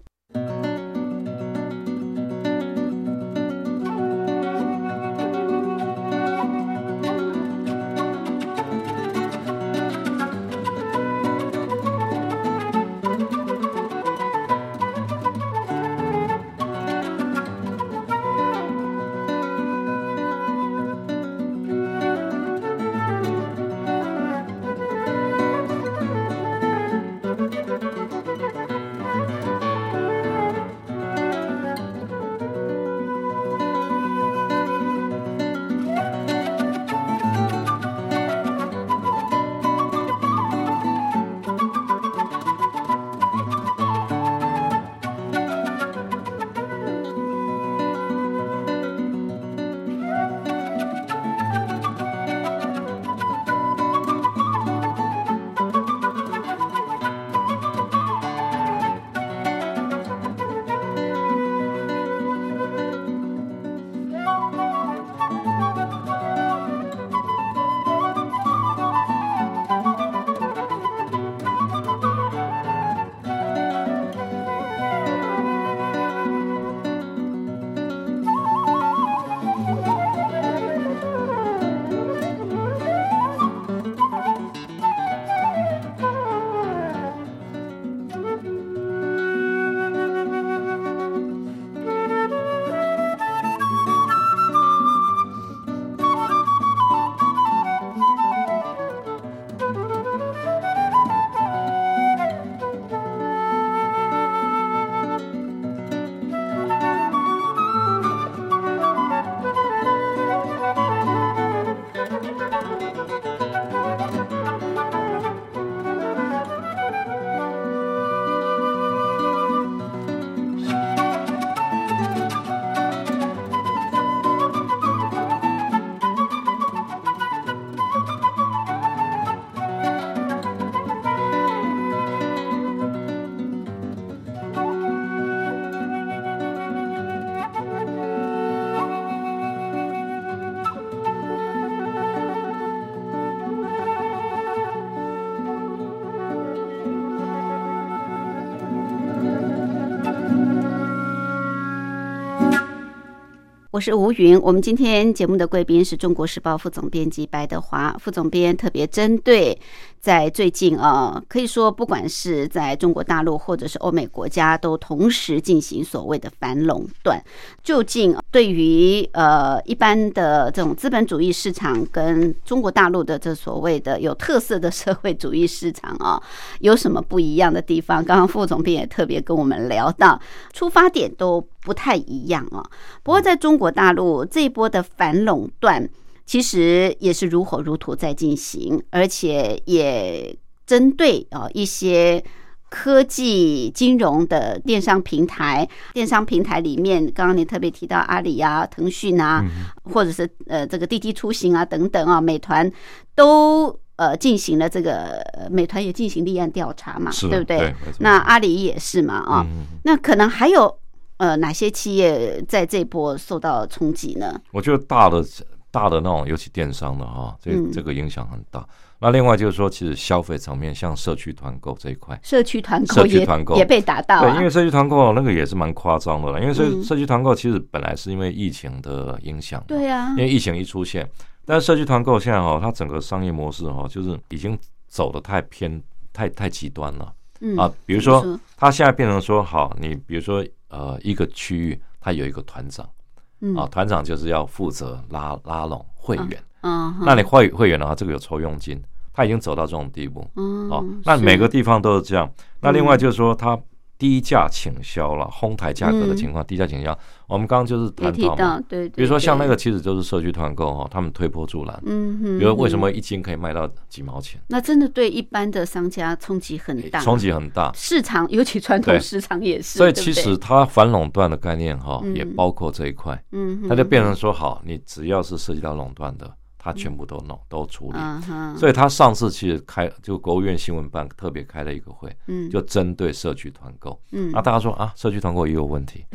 是吴云。我们今天节目的贵宾是中国时报副总编辑白德华副总编，特别针对在最近啊，可以说不管是在中国大陆或者是欧美国家，都同时进行所谓的反垄断。究竟对于呃一般的这种资本主义市场，跟中国大陆的这所谓的有特色的社会主义市场啊，[laughs] 有什么不一样的地方？刚刚副总编也特别跟我们聊到，出发点都不太一样啊。不过在中国大陆这一波的反垄断，其实也是如火如荼在进行，而且也针对啊一些科技金融的电商平台。电商平台里面，刚刚你特别提到阿里啊、腾讯啊，或者是呃这个滴滴出行啊等等啊，美团都呃进行了这个，呃美团也进行立案调查嘛，是对不对？对那阿里也是嘛啊，嗯那可能还有呃哪些企业在这波受到冲击呢？我觉得大的大的那种，尤其电商的哈，这嗯。这个影响很大。那另外就是说，其实消费层面，像社区团购这一块，社区团购社区也团购。也被打到、啊，对，因为社区团购那个也是蛮夸张的了。因为社嗯。社区团购其实本来是因为疫情的影响，对啊。因，为疫情一出现，但是社区团购现在哈，它整个商业模式哈，就是已经走的太偏、太太极端了。嗯啊。比如说，它现在变成说，好，你比如说呃，一个区域它有一个团长嗯啊，团长就是要负责拉拉拢会员。嗯，那你会会员的话，这个有抽佣金，他已经走到这种地步嗯哦。那每个地方都是这样。那另外就是说，它低价倾销了，哄抬价格的情况，低价倾销。我们刚刚就是谈到嘛，对，对比如说像那，个，其实就是社区团购哈，他们推波助澜。嗯哼，比如为什嗯么一斤可以卖到几毛钱，那真的对一般的商家冲击很大，冲击很大。市场，尤其传统市场也是，所以其实它反垄断的概念哈，嗯。也包括这一块，嗯哼，它就变成说，好，你只要是涉及到垄断的，它全部都弄都处理。嗯，所以他上次其实开就国务院新闻办特别开了一个会，嗯。就针对社区团购。嗯。那大家说啊，社区团购也有问题，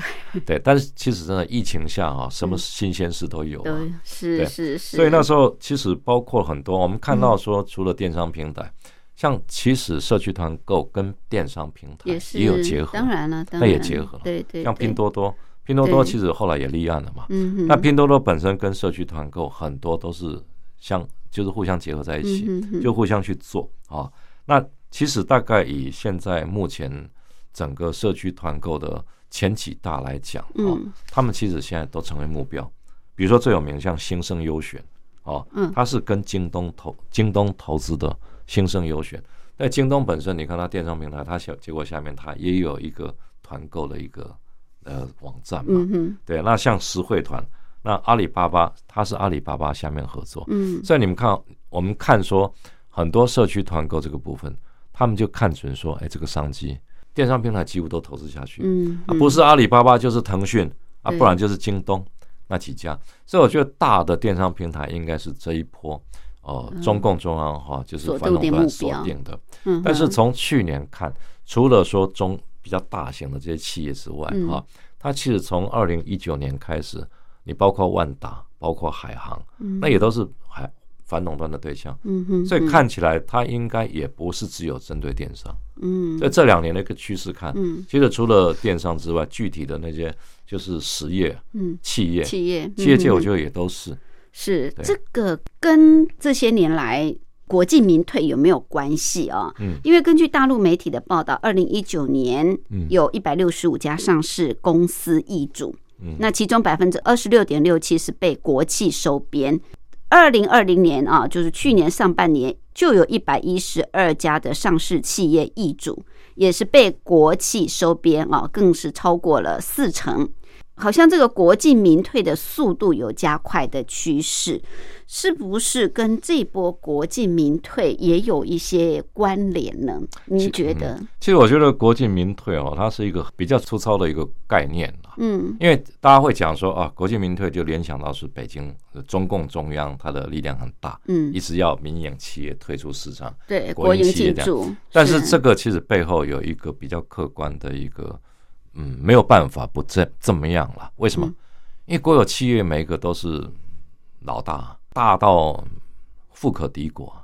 对，但是其实真的疫情下啊，什么新鲜事都有是是是，所以那时候其实包括很多，我们看到说，除了电商平台，像其实社区团购跟电商平台也有结合，当然了，当那也然结合了。对对，像拼多多，拼多多其实后来也立案了嘛。嗯哼，那拼多多本身跟社区团购很多都是相就是互相结合在一起，嗯哼哼就互相去做啊。那其实大概以现在目前整个社区团购的前几大来讲啊，嗯他们其实现在都成为目标。比如说最有名像兴盛优选哦嗯，它是跟京东投京东投资的兴盛优选。在京东本身，你看它电商平台，它小结果下面它也有一个团购的一个呃网站嘛，嗯对，那像实惠团，那阿里巴巴它是阿里巴巴下面合作，嗯。所以你们看，我们看说很多社区团购这个部分，他们就看准说，哎，这个商机，电商平台几乎都投资下去，嗯啊，不是阿里巴巴就是腾讯啊，不然就是京东那几家，所以我觉得大的电商平台应该是这一波。呃，中共中央哈就是锁反垄断锁定的，嗯，但是哼从去年看，除了说中比较大型的这些企业之外，嗯。哈、它其实从二零一九年开始，你包括万达，包括海航，那也都是海反垄断的对象，嗯哼，所以看起来它应该也不是只有针对电商。嗯。在这两年的一个趋势看，嗯。其实除了电商之外，具体的那些就是实业、嗯。企业、企业企业界，我得觉得也都是。是对。这个跟这些年来国进民退有没有关系啊？嗯因为根据大陆媒体的报道，二零一九年嗯有一百六十五家上市公司易主，嗯那其中百分之二十六点六七是被国企收编。二零二零年啊，就是去年上半年就有一百一十二家的上市企业易主，也是被国企收编啊，更是超过了四成。好像这个国进民退的速度有加快的趋势，是不是跟这波国进民退也有一些关联呢？你觉得？其实我觉得国进民退哦，它是一个比较粗糙的一个概念啦。嗯因为大家会讲说啊，国进民退就联想到是北京呃中共中央它的力量很大，嗯一，直要民营企业退出市场。对，国国营营企业这样进驻，但是这个其实背后有一个比较客观的一个，嗯，没有办法不这这么样了。为什么？嗯因为国有企业每一个都是老大，大到富可敌国。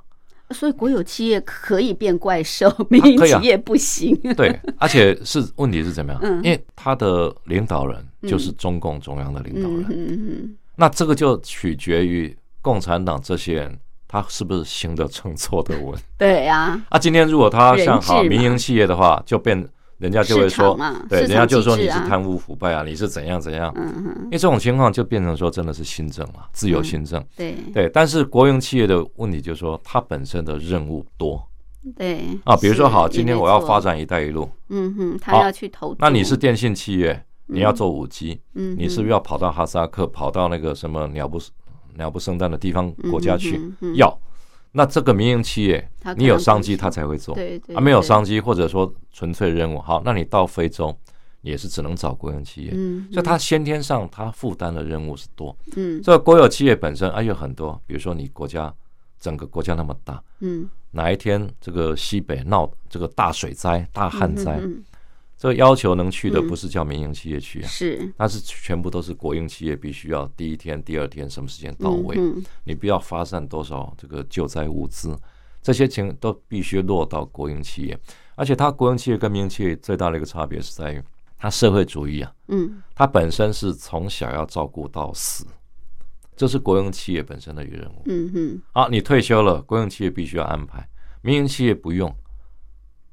所以国有企业可以变怪兽，民营企业不行。对，[laughs] 而且是问题是怎么样？嗯因为他的领导人就是中共中央的领导人，嗯嗯那这个就取决于共产党这些人他是不是行得正坐得稳。对呀，啊，今天如果他像好民营企业的话，就变人家就会说，对，人家就说你是贪污腐败啊，你是怎样怎样。嗯嗯，因为这种情况就变成说真的是新政了，自由新政。对。对，但是国营企业的问题就是说，它本身的任务多。对啊。比如说，好，今天我要发，展“一带一路。嗯哼，他要去投”，那你是电信企业，你要做五 G，嗯，你是不是要跑到哈萨克，跑到那个什么鸟不鸟不生蛋的地方国家去？要？那这个民营企业你有商机，它才会做。对对啊，没有商机，或者说纯粹任务，好，那你到非洲也是只能找国营企业，嗯，所以它先天上它负担的任务是多。嗯这个国有企业本身啊有很多，比如说你国家整个国家那么大，嗯哪一天这个西北闹这个大水灾、大旱灾，嗯嗯这个要求能去的嗯不是叫民营企业去啊，是那是全部都是国营企业必须要第一天、第二天什么时间到位，你不要发散多少这个救灾物资，这些情都必须落到国营企业。而且它国营企业跟民营企业最大的一个差别是在于，它社会主义啊，嗯它本身是从小要照顾到死，这是国营企业本身的一个任务。嗯哼啊，你退休了，国营企业必须要安排，民营企业不用。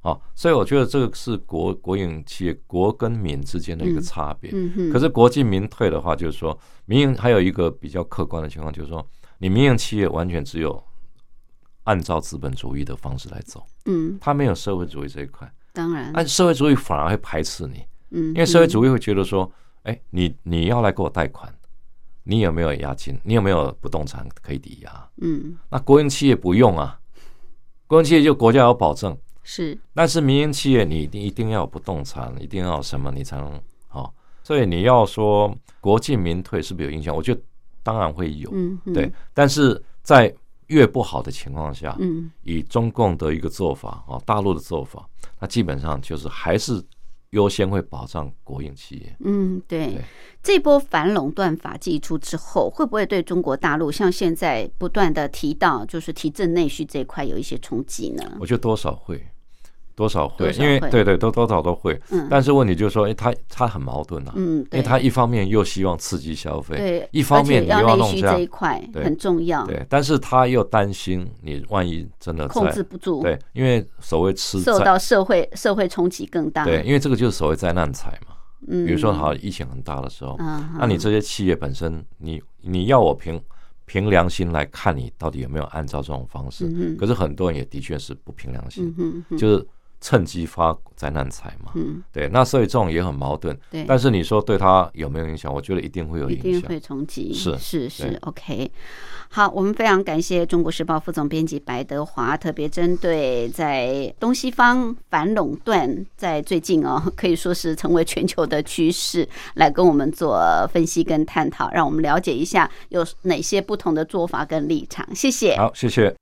啊，所以我觉得这个是国国营企业国跟民之间的一个差别。嗯嗯，可是国进民退的话，就是说民营还有一个比较客观的情况，就是说你民营企业完全只有按照资本主义的方式来走，嗯，它没有社会主义这一块。当然，按社会主义反而会排斥你，嗯，因为社会主义会觉得说，哎，你你要来给我贷款，你有没有押金？你有没有不动产可以抵押？嗯那国营企业不用啊，国营企业就国家有保证，是。但是民营企业你一定一定要有不动产，一定要有什么你才能好、所以你要说国进民退是不是有影响？我觉得当然会有，嗯哼对，但是在越不好的情况下，嗯。以中共的一个做法啊，大陆的做法，那基本上就是还是优先会保障国营企业。嗯，对对，这波反垄断法祭出之后，会不会对中国大陆像现在不断的提到，就是提振内需这一块有一些冲击呢？我觉得多少会，多少会，因为对对，都多少都会。嗯。但是问题就是说，哎，他他很矛盾啊，嗯，因为他一方面又希望刺激消费，对，一方面要你又要弄这样，块对。很重要，对，但是他又担心你万一真的控制不住，对，因为所谓吃，受到社会社会冲击更大。对，因为这个就是所谓灾难财嘛。嗯，比如说，好，疫情很大的时候，嗯，那你这些企业本身，你你要我凭凭良心来看你到底有没有按照这种方式？嗯可是很多人也的确是不凭良心嗯，就是趁机发灾难财嘛。嗯，对，那所以这种也很矛盾。对，但是你说对他有没有影响？我觉得一定会有影响。一定会冲击，是是是，OK。好，我们非常感谢中国时报副总编辑白德华，特别针对在东西方反垄断，在最近哦，[laughs] 可以说是成为全球的趋势，来跟我们做分析跟探讨，让我们了解一下有哪些不同的做法跟立场。谢谢。好，谢谢。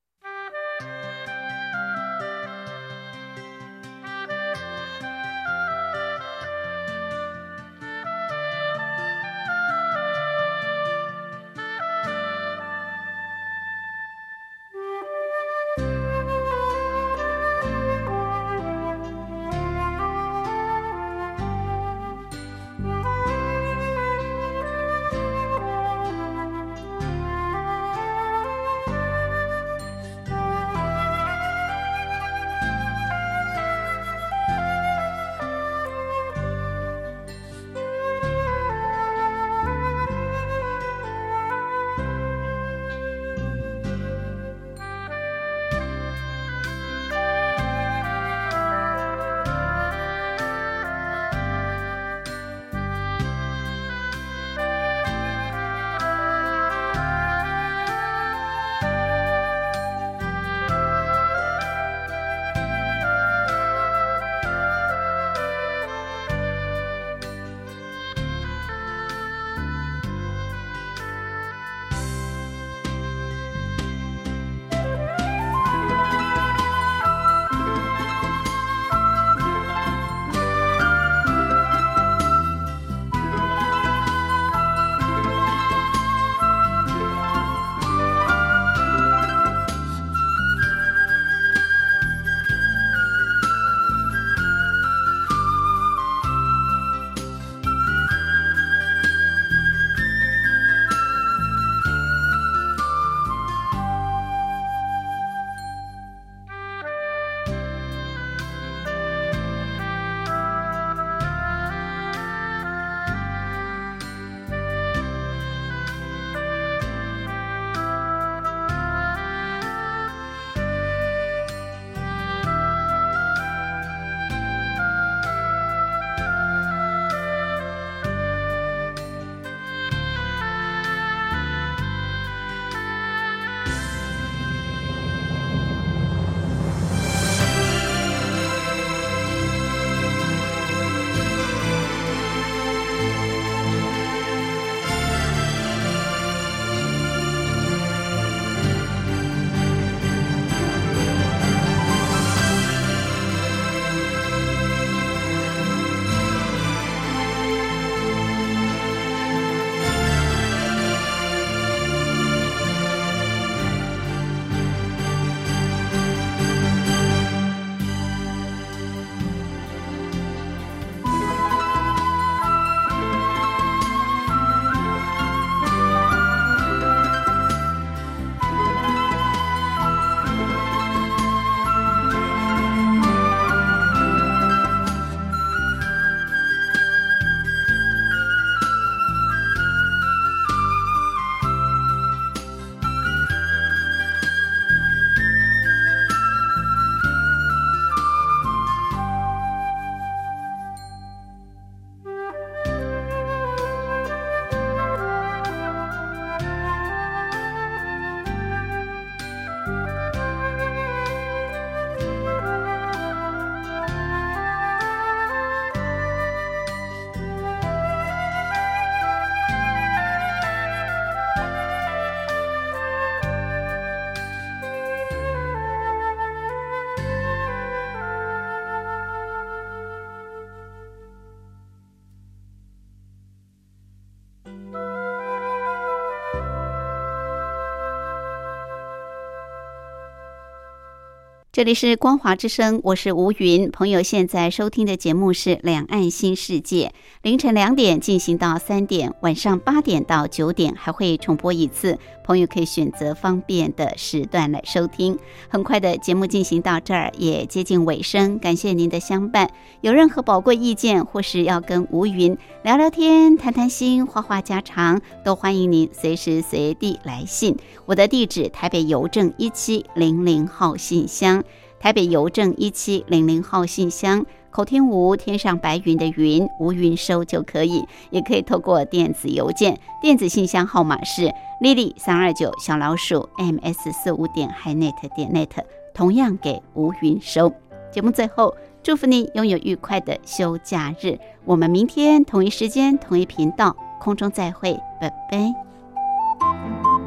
这里是光华之声，我是吴云。朋友现在收听的节目是《两岸新世界》，凌晨两点进行到三点，晚上八点到九点还会重播一次。朋友可以选择方便的时段来收听。很快的节目进行到这儿，也接近尾声，感谢您的相伴。有任何宝贵意见，或是要跟吴云聊聊天、谈谈心、话话家常，都欢迎您随时随地来信。我的地址：台北邮政一七零零号信箱。台北邮政一七零零号信箱，口天吴天上白云的云，吴云收就可以，也可以透过电子邮件，电子信箱号码是 lily 三二九小老鼠 ms 四五点 hinet 点 net，同样给吴云收。节目最后，祝福你拥有愉快的休假日，我们明天同一时间同一频道空中再会，拜拜。